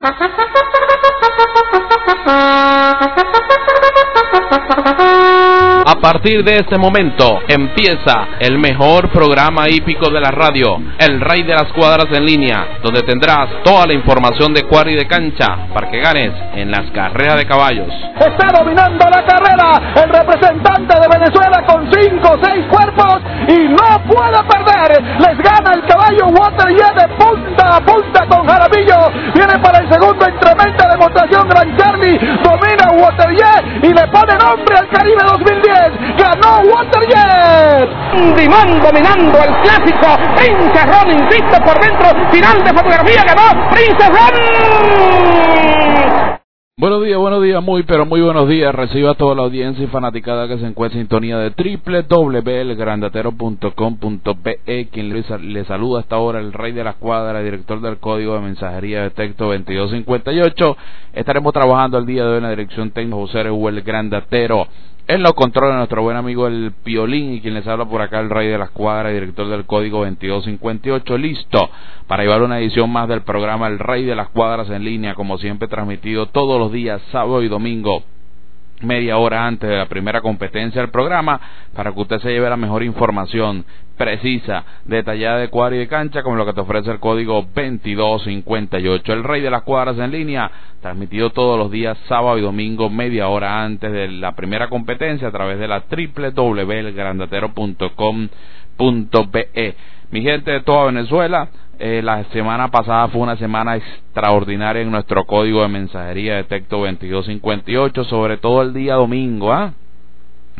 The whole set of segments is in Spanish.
Thank you. A partir de este momento empieza el mejor programa hípico de la radio, El Rey de las Cuadras en línea, donde tendrás toda la información de cuadra y de cancha para que ganes en las carreras de caballos. Está dominando la carrera el representante de Venezuela con 5 o 6 cuerpos y no puede perder. Les gana el caballo Waterjet de punta a punta con Jaramillo. Viene para el segundo en tremenda demostración Gran Charlie. Waterjet y le pone nombre al Caribe 2010. Ganó Waterjet. Dimán dominando el clásico. Prince Ron invicto por dentro. Final de fotografía ganó Prince Ron. Buenos días, buenos días, muy pero muy buenos días. Reciba a toda la audiencia y fanaticada que se encuentra en sintonía de www.elgrandatero.com.be Quien le, saluda hasta ahora el rey de la cuadra, director del código de mensajería de texto 2258. Estaremos trabajando el día de hoy en la dirección técnica José el Grandatero. En lo controla nuestro buen amigo el Piolín y quien les habla por acá el Rey de las Cuadras, director del código 2258, listo. Para llevar una edición más del programa El Rey de las Cuadras en línea, como siempre transmitido todos los días, sábado y domingo media hora antes de la primera competencia del programa para que usted se lleve la mejor información precisa, detallada de cuadra y de cancha como lo que te ofrece el código 2258. El rey de las cuadras en línea, transmitido todos los días sábado y domingo media hora antes de la primera competencia a través de la www.elgrandatero.com.be. Mi gente de toda Venezuela, eh, la semana pasada fue una semana extraordinaria en nuestro código de mensajería de texto 2258, sobre todo el día domingo. ¿ah?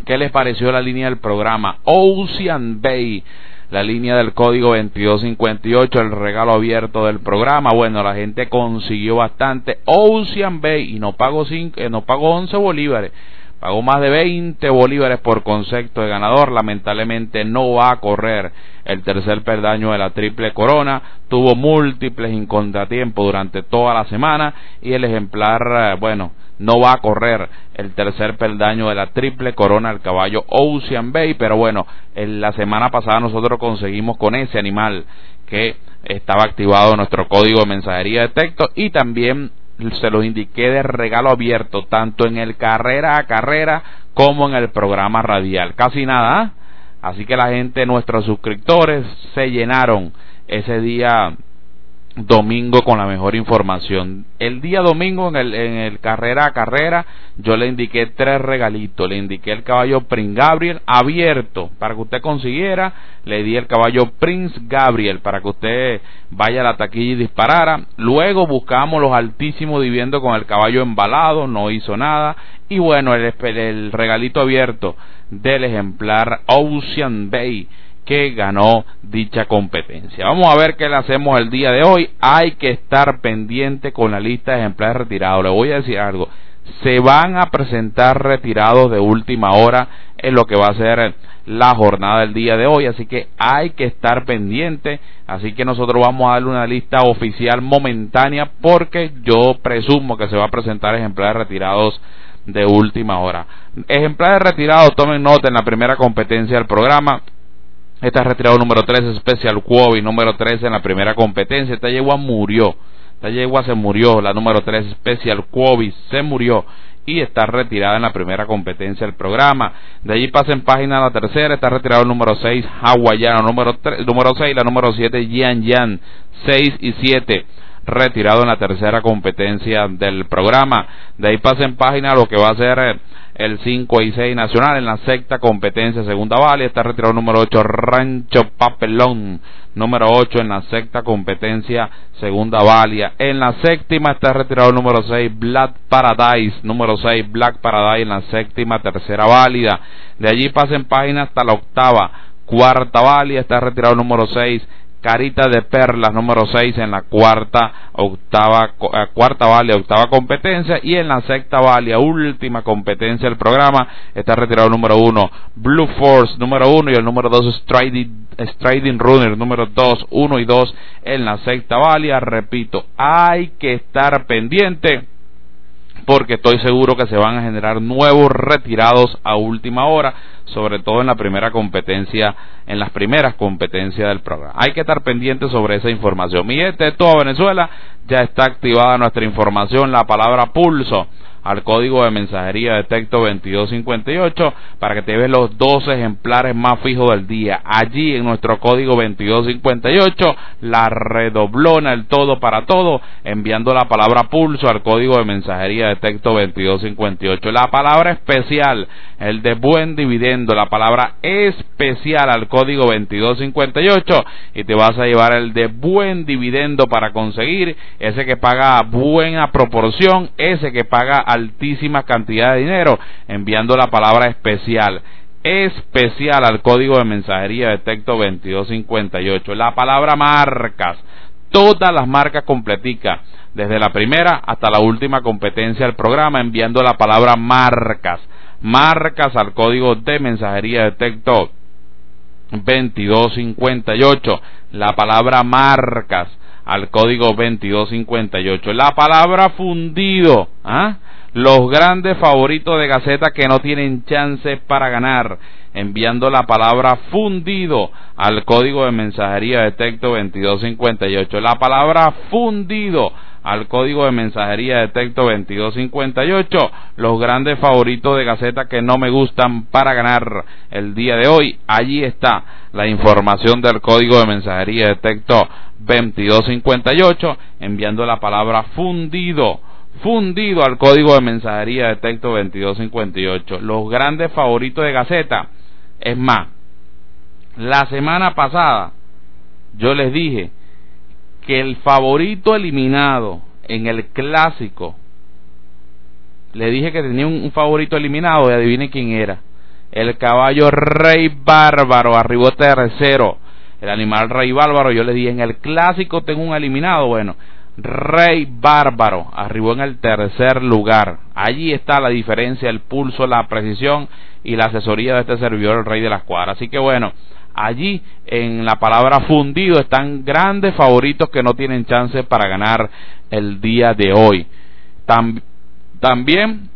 ¿Qué les pareció la línea del programa? Ocean Bay, la línea del código 2258, el regalo abierto del programa. Bueno, la gente consiguió bastante. Ocean Bay y no pagó, cinco, eh, no pagó 11 bolívares pagó más de 20 bolívares por concepto de ganador, lamentablemente no va a correr el tercer perdaño de la triple corona, tuvo múltiples incontratiempos durante toda la semana y el ejemplar, eh, bueno, no va a correr el tercer peldaño de la triple corona del caballo Ocean Bay, pero bueno, en la semana pasada nosotros conseguimos con ese animal que estaba activado nuestro código de mensajería de texto y también se los indiqué de regalo abierto, tanto en el carrera a carrera como en el programa radial. Casi nada. ¿ah? Así que la gente, nuestros suscriptores, se llenaron ese día domingo con la mejor información. El día domingo en el, en el carrera a carrera yo le indiqué tres regalitos. Le indiqué el caballo Prince Gabriel abierto para que usted consiguiera. Le di el caballo Prince Gabriel para que usted vaya a la taquilla y disparara. Luego buscamos los altísimos viviendo con el caballo embalado, no hizo nada. Y bueno, el, el regalito abierto del ejemplar Ocean Bay que ganó dicha competencia. Vamos a ver qué le hacemos el día de hoy. Hay que estar pendiente con la lista de ejemplares retirados. Le voy a decir algo. Se van a presentar retirados de última hora en lo que va a ser la jornada del día de hoy. Así que hay que estar pendiente. Así que nosotros vamos a darle una lista oficial momentánea porque yo presumo que se va a presentar ejemplares retirados de última hora. Ejemplares retirados, tomen nota en la primera competencia del programa Está retirado número 3, Special Quobi, número 13 en la primera competencia. Esta yegua murió. Esta yegua se murió. La número 3, Special Quobi, se murió. Y está retirada en la primera competencia del programa. De allí pasa en página la tercera. Está retirado el número 6, Hawaiano. Número, número 6, la número 7, Yan Yan. 6 y 7 retirado en la tercera competencia del programa. De ahí pasa en página lo que va a ser eh, el 5 y 6 nacional en la sexta competencia segunda vale está retirado número 8 Rancho Papelón. Número 8 en la sexta competencia segunda valia en la séptima está retirado el número 6 Black Paradise. Número 6 Black Paradise en la séptima tercera válida. De allí pasen página hasta la octava cuarta válida está retirado el número 6 Carita de Perlas número 6 en la cuarta, octava, eh, cuarta valia, octava competencia. Y en la sexta valia, última competencia del programa, está retirado el número 1, Blue Force número 1 y el número 2 Striding, Striding Runner número 2, 1 y 2 en la sexta valia, repito, hay que estar pendiente porque estoy seguro que se van a generar nuevos retirados a última hora, sobre todo en la primera competencia, en las primeras competencias del programa. Hay que estar pendiente sobre esa información. Mi gente de toda Venezuela, ya está activada nuestra información, la palabra pulso al código de mensajería de texto 2258 para que te veas los dos ejemplares más fijos del día. Allí en nuestro código 2258 la redoblona el todo para todo enviando la palabra pulso al código de mensajería de texto 2258. La palabra especial, el de buen dividendo, la palabra especial al código 2258 y te vas a llevar el de buen dividendo para conseguir ese que paga buena proporción, ese que paga altísima cantidad de dinero, enviando la palabra especial especial al código de mensajería de texto 2258. La palabra marcas, todas las marcas completicas, desde la primera hasta la última competencia del programa, enviando la palabra marcas, marcas al código de mensajería de texto 2258. La palabra marcas al código 2258. La palabra fundido, ¿ah? Los grandes favoritos de Gaceta que no tienen chance para ganar, enviando la palabra fundido al código de mensajería de texto 2258. La palabra fundido al código de mensajería de texto 2258. Los grandes favoritos de Gaceta que no me gustan para ganar el día de hoy. Allí está la información del código de mensajería de texto 2258, enviando la palabra fundido fundido al código de mensajería de texto 2258. Los grandes favoritos de Gaceta. Es más, la semana pasada yo les dije que el favorito eliminado en el clásico, le dije que tenía un, favorito eliminado y adivine quién era. El caballo Rey Bárbaro arribó tercero. El animal Rey Bárbaro, yo le dije, en el clásico tengo un eliminado. Bueno, Rey Bárbaro arribó en el tercer lugar. Allí está la diferencia, el pulso, la precisión y la asesoría de este servidor, el Rey de las Cuadras. Así que bueno, allí en la palabra fundido están grandes favoritos que no tienen chance para ganar el día de hoy. también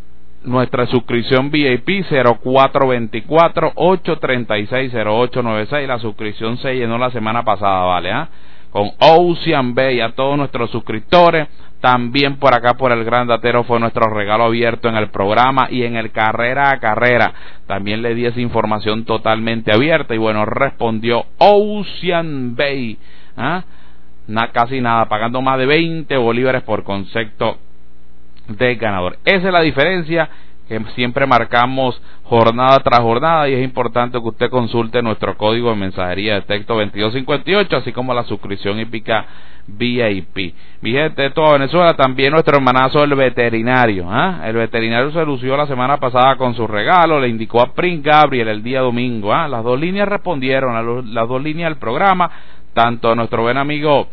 nuestra suscripción VIP 0424 836 0896. La suscripción se llenó la semana pasada, ¿vale? ¿Ah? Con Ocean Bay a todos nuestros suscriptores. También por acá por el Gran Datero fue nuestro regalo abierto en el programa y en el carrera a carrera. También le di esa información totalmente abierta y bueno, respondió Ocean Bay. ¿ah? casi nada, pagando más de 20 bolívares por concepto de ganador. Esa es la diferencia que siempre marcamos jornada tras jornada y es importante que usted consulte nuestro código de mensajería de texto 2258 así como la suscripción hípica VIP. Mi gente de toda Venezuela, también nuestro hermanazo el veterinario. ¿ah? El veterinario se lució la semana pasada con su regalo, le indicó a Prince Gabriel el día domingo. ¿ah? Las dos líneas respondieron, a las dos líneas del programa, tanto nuestro buen amigo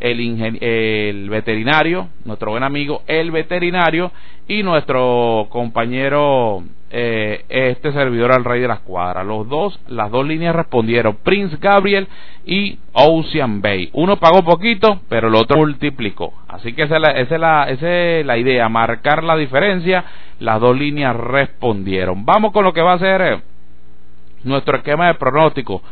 el, el veterinario, nuestro buen amigo el veterinario y nuestro compañero eh, este servidor al rey de las cuadras. Los dos, las dos líneas respondieron, Prince Gabriel y Ocean Bay. Uno pagó poquito, pero el otro multiplicó. Así que esa es la, esa es la, idea, marcar la diferencia. Las dos líneas respondieron. Vamos con lo que va a ser eh, nuestro esquema de pronóstico.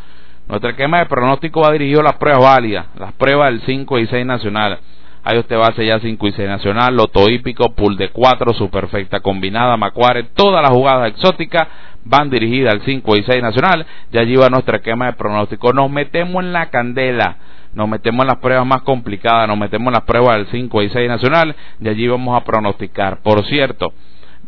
Nuestro esquema de pronóstico va dirigido a las pruebas válidas, las pruebas del 5 y 6 nacional. Ahí usted va a ya 5 y 6 nacional, loto hípico, pool de 4, su perfecta combinada, macuare, todas las jugadas exóticas van dirigidas al 5 y 6 nacional. Ya allí va nuestro esquema de pronóstico. Nos metemos en la candela nos metemos en las pruebas más complicadas, nos metemos en las pruebas del 5 y 6 nacional y allí vamos a pronosticar. Por cierto,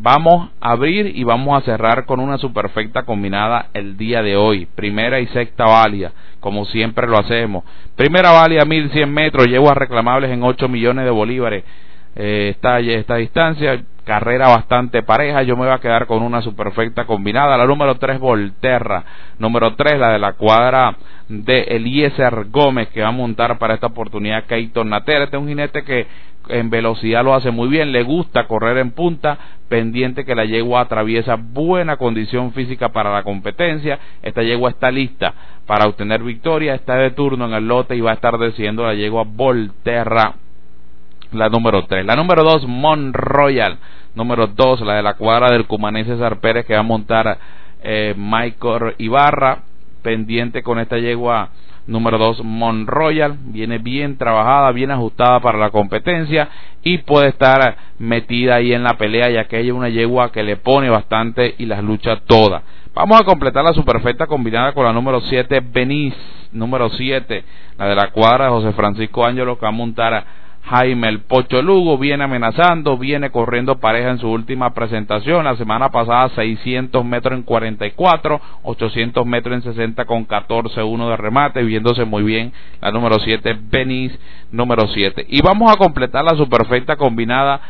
Vamos a abrir y vamos a cerrar con una superfecta combinada el día de hoy. Primera y sexta válida, como siempre lo hacemos. Primera válida 1100 metros, llevo a reclamables en 8 millones de bolívares. Eh, esta distancia, carrera bastante pareja. Yo me voy a quedar con una superfecta combinada. La número 3, Volterra. Número 3, la de la cuadra de Eliezer Gómez, que va a montar para esta oportunidad Keito Natera. Este es un jinete que en velocidad lo hace muy bien, le gusta correr en punta, pendiente que la yegua atraviesa buena condición física para la competencia. Esta yegua está lista para obtener victoria, está de turno en el lote y va a estar decidiendo la yegua Volterra la número 3. La número 2, Mon Royal. Número 2, la de la cuadra del cumanés César Pérez que va a montar eh, Michael Ibarra. Pendiente con esta yegua número 2, Mon Royal. Viene bien trabajada, bien ajustada para la competencia y puede estar metida ahí en la pelea ya que ella es una yegua que le pone bastante y las lucha todas. Vamos a completar la superfecta combinada con la número 7, Beniz. Número 7, la de la cuadra de José Francisco Ángelo que va a montar Jaime el Pocho Lugo viene amenazando, viene corriendo pareja en su última presentación. La semana pasada 600 metros en 44, 800 metros en 60 con 14-1 de remate, viéndose muy bien la número 7, Benis número 7. Y vamos a completar la superfecta combinada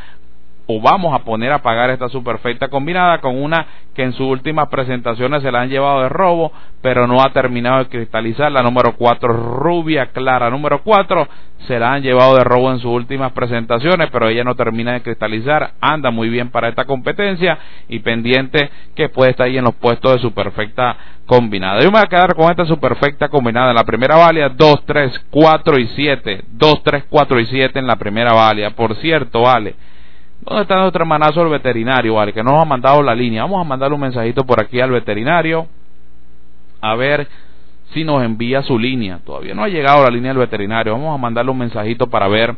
o vamos a poner a pagar esta superfecta combinada con una que en sus últimas presentaciones se la han llevado de robo, pero no ha terminado de cristalizar. La número 4, Rubia Clara. Número 4, se la han llevado de robo en sus últimas presentaciones, pero ella no termina de cristalizar. Anda muy bien para esta competencia y pendiente que puede estar ahí en los puestos de superfecta combinada. Yo me voy a quedar con esta superfecta combinada. En la primera valia, 2, 3, 4 y 7. 2, 3, 4 y 7 en la primera valia. Por cierto, vale ¿Dónde está nuestro hermanazo el veterinario, vale? Que nos ha mandado la línea. Vamos a mandarle un mensajito por aquí al veterinario. A ver si nos envía su línea. Todavía no ha llegado la línea del veterinario. Vamos a mandarle un mensajito para ver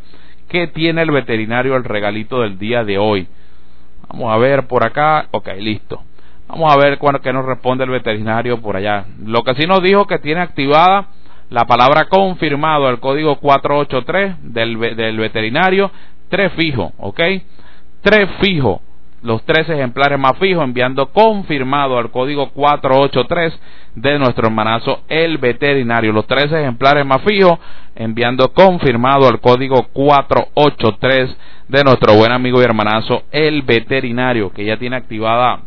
qué tiene el veterinario el regalito del día de hoy. Vamos a ver por acá. Ok, listo. Vamos a ver cuándo que nos responde el veterinario por allá. Lo que sí nos dijo que tiene activada la palabra confirmado, el código 483 del, del veterinario, tres fijo, ¿ok? Tres fijos, los tres ejemplares más fijos, enviando confirmado al código 483 de nuestro hermanazo El Veterinario. Los tres ejemplares más fijos, enviando confirmado al código 483 de nuestro buen amigo y hermanazo El Veterinario, que ya tiene activada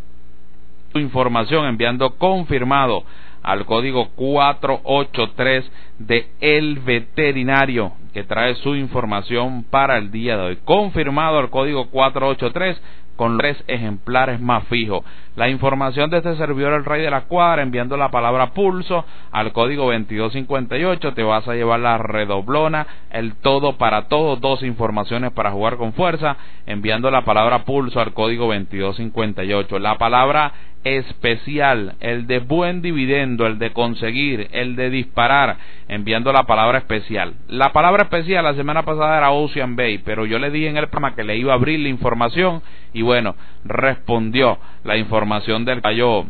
su información, enviando confirmado al código 483 de El Veterinario que trae su información para el día de hoy. Confirmado el código 483 con tres ejemplares más fijos. La información de este servidor El Rey de la Cuadra enviando la palabra pulso al código 2258 te vas a llevar la redoblona, el todo para todo, dos informaciones para jugar con fuerza enviando la palabra pulso al código 2258. La palabra especial, el de buen dividendo, el de conseguir, el de disparar, enviando la palabra especial. La palabra especial la semana pasada era Ocean Bay, pero yo le di en el programa que le iba a abrir la información y bueno, respondió la información del cayó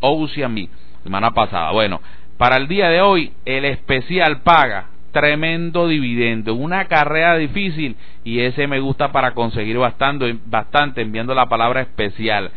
Ocean Bay semana pasada. Bueno, para el día de hoy el especial paga tremendo dividendo, una carrera difícil y ese me gusta para conseguir bastante, bastante enviando la palabra especial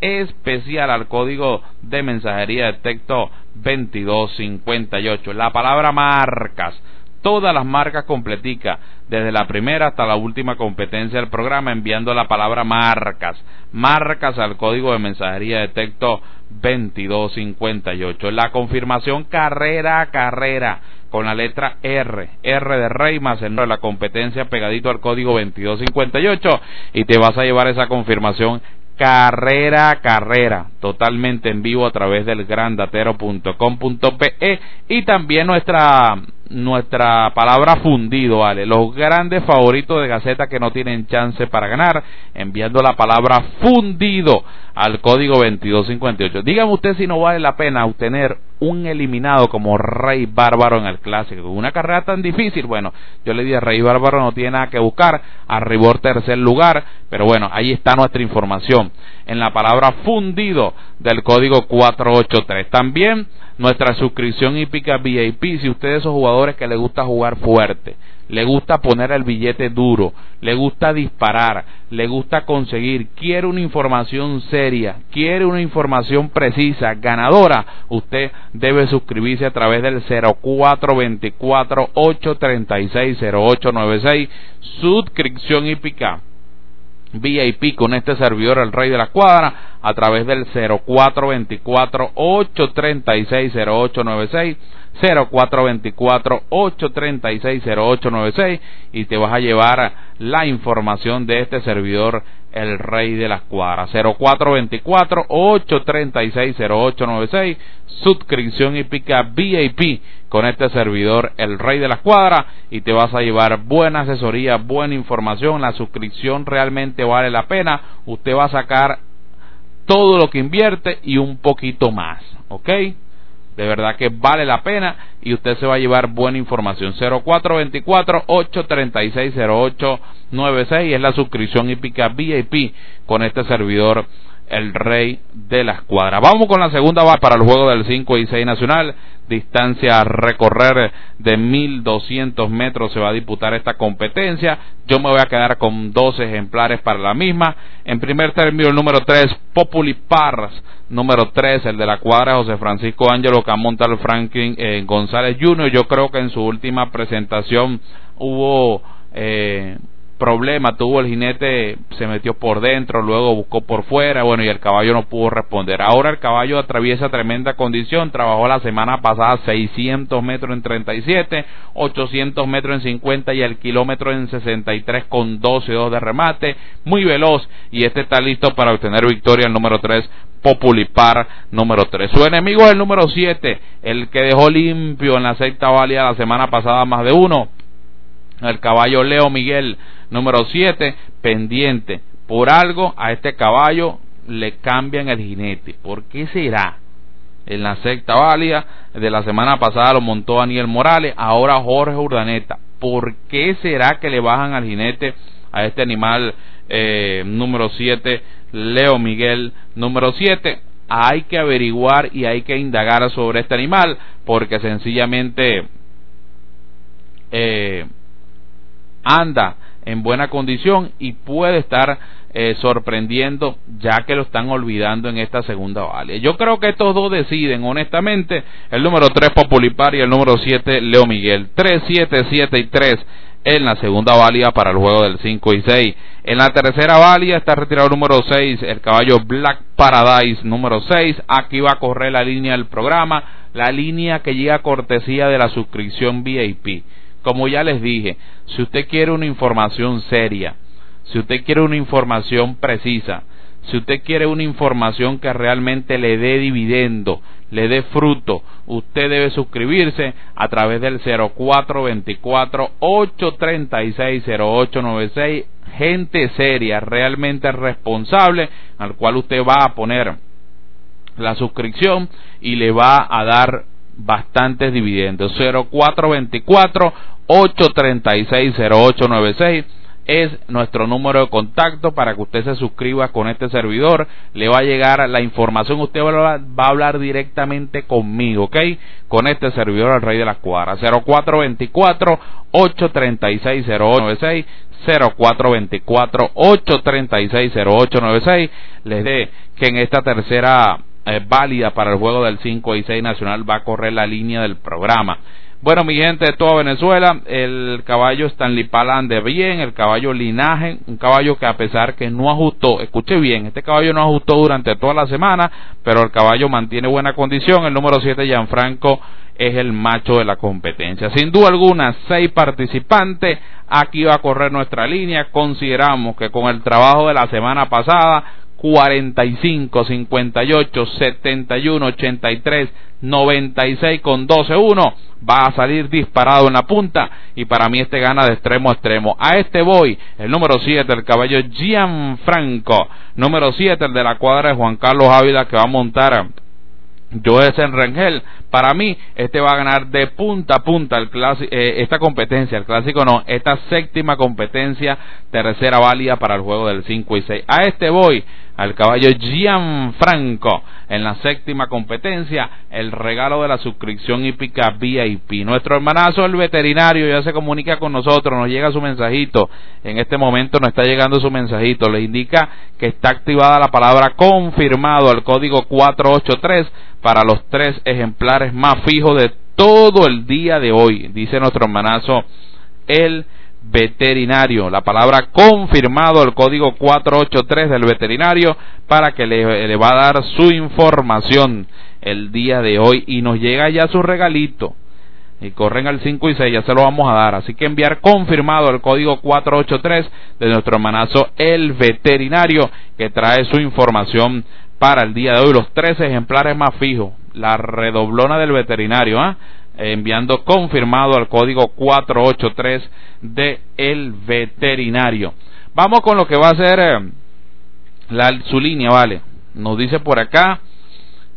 especial al código de mensajería de texto 2258. La palabra marcas, todas las marcas completicas, desde la primera hasta la última competencia del programa, enviando la palabra marcas, marcas al código de mensajería de texto 2258. La confirmación carrera a carrera con la letra R, R de Rey más el de la competencia pegadito al código 2258 y te vas a llevar esa confirmación carrera carrera, totalmente en vivo a través del grandatero.com.pe y también nuestra nuestra palabra fundido, ¿vale? Los grandes favoritos de Gaceta que no tienen chance para ganar, enviando la palabra fundido al código 2258. Dígame usted si no vale la pena obtener un eliminado como Rey Bárbaro en el clásico. Una carrera tan difícil, bueno, yo le dije Rey Bárbaro no tiene nada que buscar, arribó tercer lugar, pero bueno, ahí está nuestra información en la palabra fundido del código 483. También nuestra suscripción hípica VIP, si usted es esos que le gusta jugar fuerte, le gusta poner el billete duro, le gusta disparar, le gusta conseguir, quiere una información seria, quiere una información precisa, ganadora, usted debe suscribirse a través del 0424 836 0896, suscripción hípica VIP con este servidor, el Rey de la Cuadra, a través del 0424-836-0896, 0424-836-0896 y te vas a llevar la información de este servidor, el Rey de las Cuadras. 0424-836-0896, suscripción y pica VIP con este servidor, el Rey de las Cuadras, y te vas a llevar buena asesoría, buena información. La suscripción realmente vale la pena. Usted va a sacar todo lo que invierte y un poquito más, ¿ok? De verdad que vale la pena y usted se va a llevar buena información. 0424-836-0896 es la suscripción hípica VIP con este servidor, el rey de la escuadra. Vamos con la segunda va para el juego del 5 y 6 nacional distancia a recorrer de 1200 metros se va a disputar esta competencia. Yo me voy a quedar con dos ejemplares para la misma. En primer término, el número 3, Populi Pars. Número 3, el de la cuadra, José Francisco Ángelo Camontal Franklin eh, González Jr. Yo creo que en su última presentación hubo eh, problema tuvo el jinete, se metió por dentro, luego buscó por fuera, bueno, y el caballo no pudo responder. Ahora el caballo atraviesa tremenda condición, trabajó la semana pasada 600 metros en 37, 800 metros en 50 y el kilómetro en 63 con 12 2 de remate, muy veloz y este está listo para obtener victoria el número 3 Populipar número 3. Su enemigo es el número 7, el que dejó limpio en la sexta válida la semana pasada más de uno. El caballo Leo Miguel Número 7, pendiente. Por algo a este caballo le cambian el jinete. ¿Por qué será? En la sexta válida de la semana pasada lo montó Daniel Morales, ahora Jorge Urdaneta. ¿Por qué será que le bajan al jinete a este animal eh, número 7, Leo Miguel número 7? Hay que averiguar y hay que indagar sobre este animal porque sencillamente eh, anda en buena condición y puede estar eh, sorprendiendo ya que lo están olvidando en esta segunda vale. Yo creo que estos dos deciden honestamente el número 3 Populipar y el número 7 Leo Miguel. 3, 7, 7 y 3 en la segunda válida para el juego del 5 y 6. En la tercera válida está retirado el número 6, el caballo Black Paradise número 6. Aquí va a correr la línea del programa, la línea que llega a cortesía de la suscripción VIP. Como ya les dije, si usted quiere una información seria, si usted quiere una información precisa, si usted quiere una información que realmente le dé dividendo, le dé fruto, usted debe suscribirse a través del 0424-836-0896. Gente seria, realmente responsable, al cual usted va a poner la suscripción y le va a dar bastantes dividendos. 0424 836-0896 es nuestro número de contacto para que usted se suscriba con este servidor. Le va a llegar la información. Usted va a hablar directamente conmigo, ¿ok? Con este servidor, al Rey de las Cuadras. 0424-836-0896. 0424-836-0896. Les dé que en esta tercera eh, válida para el juego del 5 y 6 nacional va a correr la línea del programa. Bueno, mi gente toda Venezuela, el caballo Stanley Palan de bien, el caballo Linaje, un caballo que a pesar que no ajustó, escuche bien, este caballo no ajustó durante toda la semana, pero el caballo mantiene buena condición. El número 7, Gianfranco, es el macho de la competencia. Sin duda alguna, seis participantes. Aquí va a correr nuestra línea. Consideramos que con el trabajo de la semana pasada, 45, 58, 71, 83, 96 con 12-1 va a salir disparado en la punta y para mí este gana de extremo a extremo. A este voy, el número 7, el caballo Gianfranco, número 7, el de la cuadra de Juan Carlos Ávila que va a montar en Rengel, para mí, este va a ganar de punta a punta el eh, esta competencia, el clásico no, esta séptima competencia, tercera válida para el juego del 5 y 6. A este voy, al caballo Gianfranco, en la séptima competencia, el regalo de la suscripción hípica VIP. Nuestro hermanazo, el veterinario, ya se comunica con nosotros, nos llega su mensajito. En este momento nos está llegando su mensajito, le indica que está activada la palabra confirmado al código 483 para los tres ejemplares más fijos de todo el día de hoy, dice nuestro hermanazo el veterinario. La palabra confirmado, el código 483 del veterinario, para que le, le, va a dar su información el día de hoy y nos llega ya su regalito. Y corren al 5 y 6, ya se lo vamos a dar. Así que enviar confirmado el código 483 de nuestro hermanazo El Veterinario, que trae su información para el día de hoy. Los tres ejemplares más fijos. La redoblona del veterinario, ¿ah? enviando confirmado al código 483 de El Veterinario. Vamos con lo que va a ser eh, su línea, ¿vale? Nos dice por acá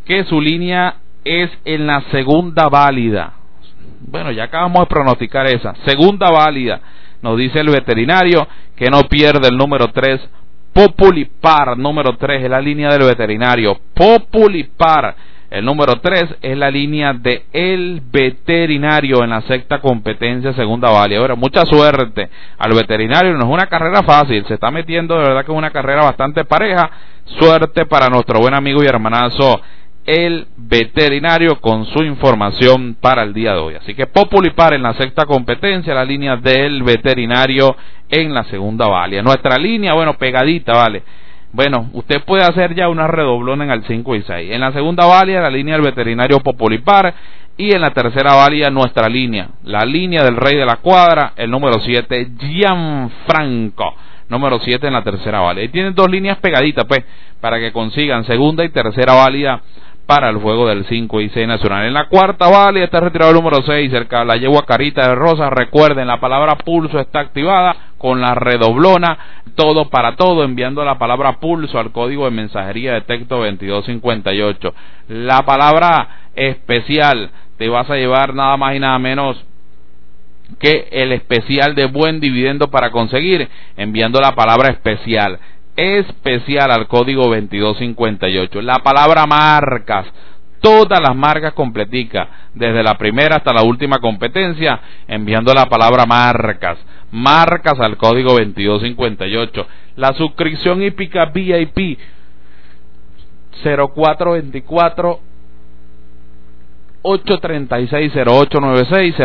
que su línea es en la segunda válida. Bueno, ya acabamos de pronosticar esa. Segunda válida. Nos dice el veterinario que no pierde el número 3. Populipar, número 3 es la línea del veterinario. Populipar el número 3 es la línea de El Veterinario en la sexta competencia segunda válida. Ahora, mucha suerte al veterinario. No es una carrera fácil. Se está metiendo de verdad que es una carrera bastante pareja. Suerte para nuestro buen amigo y hermanazo el veterinario con su información para el día de hoy. Así que Populipar en la sexta competencia, la línea del veterinario en la segunda válida. Nuestra línea, bueno, pegadita, vale bueno, usted puede hacer ya una redoblona en el 5 y 6. En la segunda válida, la línea del veterinario Popolipar. Y en la tercera válida, nuestra línea. La línea del rey de la cuadra, el número 7, Gianfranco. Número 7 en la tercera válida. Y tienen dos líneas pegaditas, pues, para que consigan segunda y tercera válida para el juego del 5 y 6 nacional. En la cuarta válida está retirado el número 6, cerca de la yegua Carita de Rosa. Recuerden, la palabra pulso está activada con la redoblona, todo para todo, enviando la palabra pulso al código de mensajería de texto 2258. La palabra especial te vas a llevar nada más y nada menos que el especial de buen dividendo para conseguir, enviando la palabra especial especial al código 2258. La palabra marcas, todas las marcas completicas, desde la primera hasta la última competencia, enviando la palabra marcas, marcas al código 2258. La suscripción hípica VIP 0424 836-0896,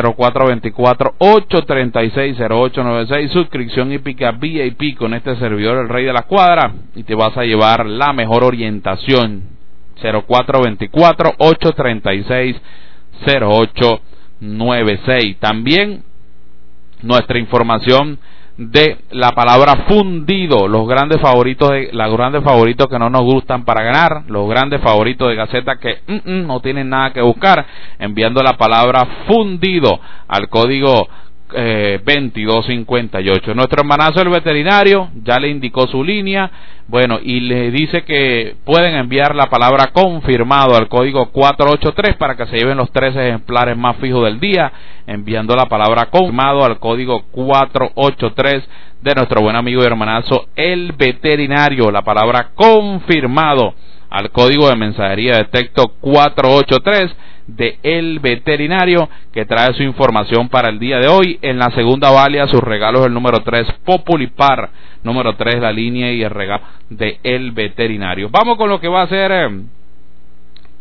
0424-836-0896, suscripción hípica VIP con este servidor, el Rey de la Cuadra, y te vas a llevar la mejor orientación. 0424-836-0896. También nuestra información de la palabra fundido, los grandes favoritos de los grandes favoritos que no nos gustan para ganar, los grandes favoritos de Gaceta que mm, mm, no tienen nada que buscar, enviando la palabra fundido al código 2258. Eh, Nuestro hermanazo el veterinario ya le indicó su línea, bueno, y le dice que pueden enviar la palabra confirmado al código 483 para que se lleven los tres ejemplares más fijos del día, enviando la palabra confirmado al código 483 de nuestro buen amigo y hermanazo el veterinario, la palabra confirmado al código de mensajería de texto 483 de El Veterinario que trae su información para el día de hoy. En la segunda válida sus regalos el número 3 Populipar, número 3 la línea y el regalo de El Veterinario. Vamos con lo que va a ser eh,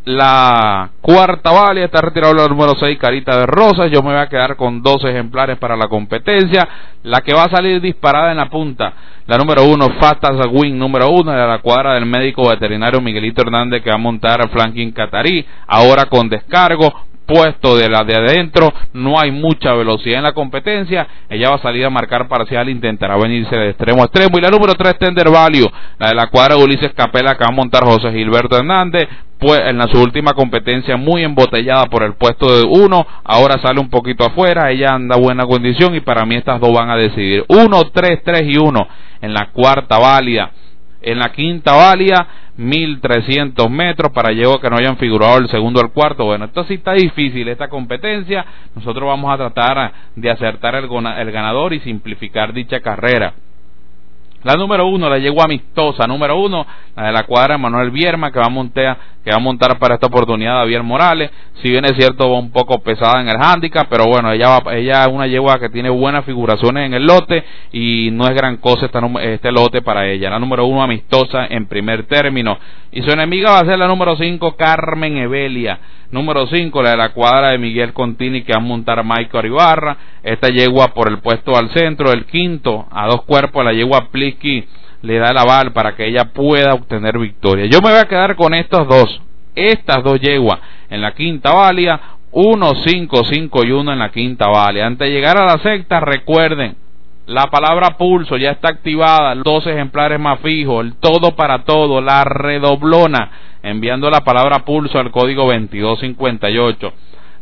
la cuarta válida, está retirado el número 6 Carita de Rosas, yo me voy a quedar con dos ejemplares para la competencia, la que va a salir disparada en la punta la número uno, Fatas Wing número uno, de la cuadra del médico veterinario Miguelito Hernández que va a montar a Flanking Catarí, ahora con descargo, puesto de la de adentro, no hay mucha velocidad en la competencia, ella va a salir a marcar parcial, intentará venirse de extremo a extremo, y la número 3 Tender Value, la de la cuadra Ulises Capela que va a montar José Gilberto Hernández, pues en la su última competencia muy embotellada por el puesto de uno, ahora sale un poquito afuera, ella anda buena condición y para mí estas dos van a decidir, 1, 3, 3 y 1 en la cuarta válida, en la quinta válida 1300 metros para llegar que no hayan figurado el segundo el cuarto. Bueno, esto sí está difícil esta competencia. Nosotros vamos a tratar de acertar el, el ganador y simplificar dicha carrera. La número uno, la llegó amistosa. Número uno, la de la cuadra Manuel Vierma, que va a montar, que va a montar para esta oportunidad Javier Morales. Si bien es cierto, va un poco pesada en el handicap, pero bueno, ella va, ella es una yegua que tiene buenas figuraciones en el lote y no es gran cosa este lote para ella. La número uno, amistosa en primer término. Y su enemiga va a ser la número cinco, Carmen Evelia Número 5, la de la cuadra de Miguel Contini que va a montar Michael Ibarra. Esta yegua por el puesto al centro. El quinto, a dos cuerpos, la yegua Pliski le da el aval para que ella pueda obtener victoria. Yo me voy a quedar con estos dos. Estas dos yeguas en la quinta válida. 1, 5, 5 y 1 en la quinta válida. Antes de llegar a la sexta, recuerden, la palabra pulso ya está activada, dos ejemplares más fijos, el todo para todo, la redoblona, enviando la palabra pulso al código 2258.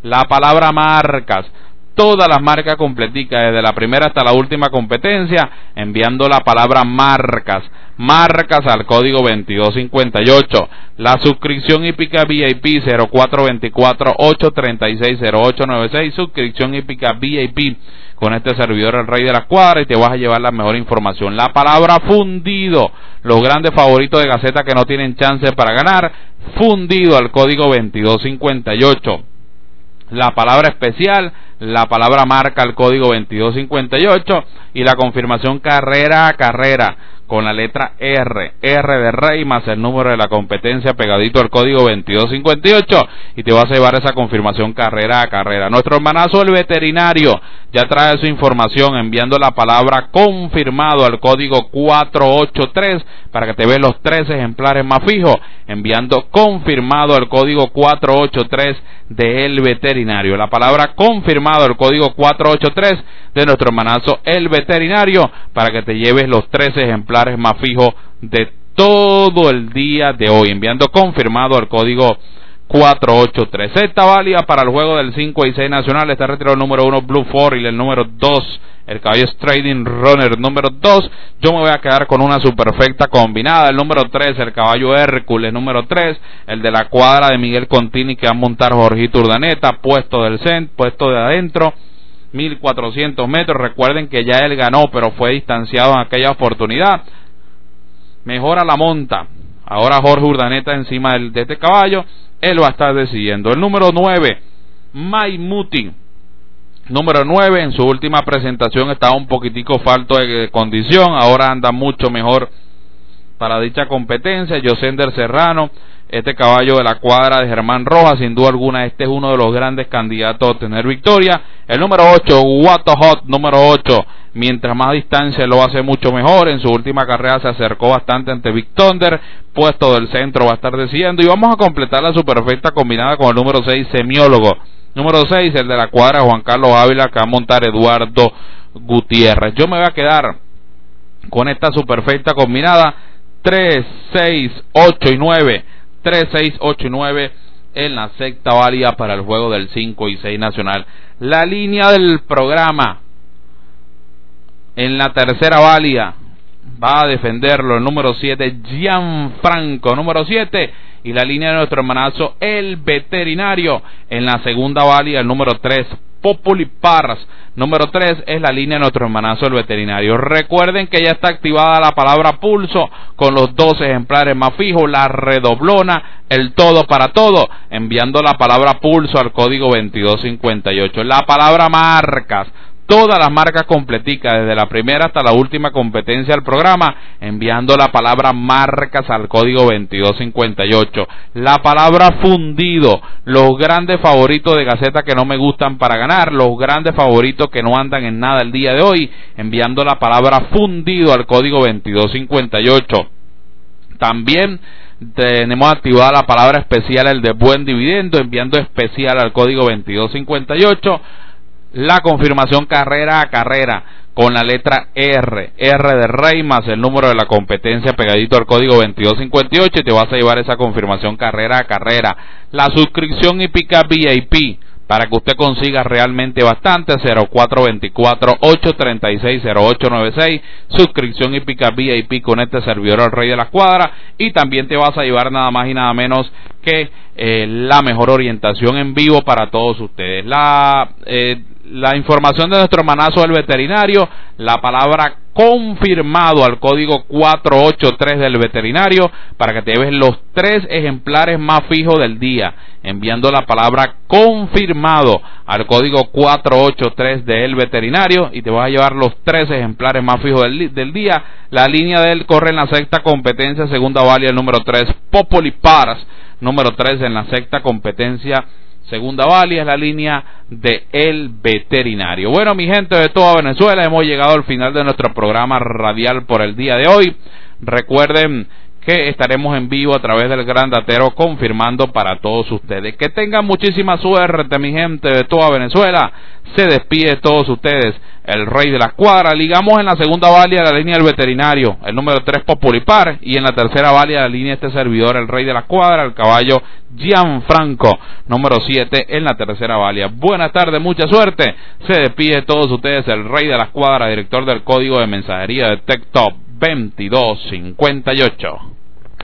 La palabra marcas, todas las marcas completicas, desde la primera hasta la última competencia, enviando la palabra marcas, marcas al código 2258. La suscripción hípica VIP 0424-836-0896, suscripción hípica VIP con este servidor el rey de la cuadra y te vas a llevar la mejor información. La palabra fundido, los grandes favoritos de Gaceta que no tienen chance para ganar, fundido al código 2258. La palabra especial, la palabra marca al código 2258 y la confirmación carrera a carrera con la letra R, R de Rey más el número de la competencia pegadito al código 2258 y te vas a llevar esa confirmación carrera a carrera. Nuestro hermanazo el veterinario ya trae su información enviando la palabra confirmado al código 483 para que te vean los tres ejemplares más fijos, enviando confirmado al código 483 de el veterinario. La palabra confirmado al código 483 de nuestro hermanazo el veterinario para que te lleves los tres ejemplares más fijos de todo el día de hoy, enviando confirmado al código 483. Esta válida para el juego del 5 y 6 nacional. Está retirado el número 1 Blue y el número 2 el caballo Trading Runner número 2. Yo me voy a quedar con una superfecta combinada. El número 3, el caballo Hércules número 3. El de la cuadra de Miguel Contini que va a montar Jorgito Urdaneta. Puesto del centro, puesto de adentro. 1400 metros. Recuerden que ya él ganó, pero fue distanciado en aquella oportunidad. Mejora la monta. Ahora Jorge Urdaneta encima de este caballo. Él va a estar decidiendo. El número 9, Maimuti. Número 9, en su última presentación estaba un poquitico falto de condición. Ahora anda mucho mejor para dicha competencia. Josender Serrano este caballo de la cuadra de Germán Rojas, sin duda alguna, este es uno de los grandes candidatos a obtener victoria. El número 8, Hot, número 8, mientras más distancia lo hace mucho mejor. En su última carrera se acercó bastante ante Vic Thunder, puesto del centro va a estar decidiendo. Y vamos a completar la superfecta combinada con el número 6, Semiólogo. Número 6, el de la cuadra Juan Carlos Ávila, que va a montar Eduardo Gutiérrez. Yo me voy a quedar con esta superfecta combinada 3, 6, 8 y 9 3, 6, 8 y 9 en la sexta válida para el juego del 5 y 6 nacional. La línea del programa en la tercera válida va a defenderlo el número 7 Gianfranco, número 7 y la línea de nuestro hermanazo el veterinario en la segunda válida el número 3 Populi Parras. Número 3 es la línea de nuestro hermanazo el veterinario. Recuerden que ya está activada la palabra pulso con los dos ejemplares más fijos, la redoblona, el todo para todo, enviando la palabra pulso al código 2258. La palabra marcas todas las marcas completicas, desde la primera hasta la última competencia del programa, enviando la palabra marcas al código 2258. La palabra fundido, los grandes favoritos de Gaceta que no me gustan para ganar, los grandes favoritos que no andan en nada el día de hoy, enviando la palabra fundido al código 2258. También tenemos activada la palabra especial, el de buen dividendo, enviando especial al código 2258 la confirmación carrera a carrera con la letra R, R de Rey más el número de la competencia pegadito al código 2258 y te vas a llevar esa confirmación carrera a carrera. La suscripción hípica VIP para que usted consiga realmente bastante 0424-836-0896 suscripción hípica VIP con este servidor al Rey de la Cuadra y también te vas a llevar nada más y nada menos que eh, la mejor orientación en vivo para todos ustedes. La eh, la información de nuestro manazo del veterinario, la palabra confirmado al código 483 del veterinario para que te lleves los tres ejemplares más fijos del día, enviando la palabra confirmado al código 483 del veterinario y te vas a llevar los tres ejemplares más fijos del, día. La línea de él corre en la sexta competencia, segunda válida el número 3, Popoli Paras, número 3 en la sexta competencia Segunda válida es la línea de El Veterinario. Bueno, mi gente de toda Venezuela, hemos llegado al final de nuestro programa radial por el día de hoy. Recuerden que estaremos en vivo a través del Gran Datero confirmando para todos ustedes. Que tengan muchísima suerte, mi gente de toda Venezuela. Se despide de todos ustedes el rey de la cuadra. Ligamos en la segunda válida la línea del veterinario, el número 3 Populipar, y en la tercera válida la línea este servidor, el rey de la cuadra, el caballo Gianfranco, número 7 en la tercera válida. Buenas tardes, mucha suerte. Se despide de todos ustedes el rey de la cuadra, director del código de mensajería de TechTop 2258.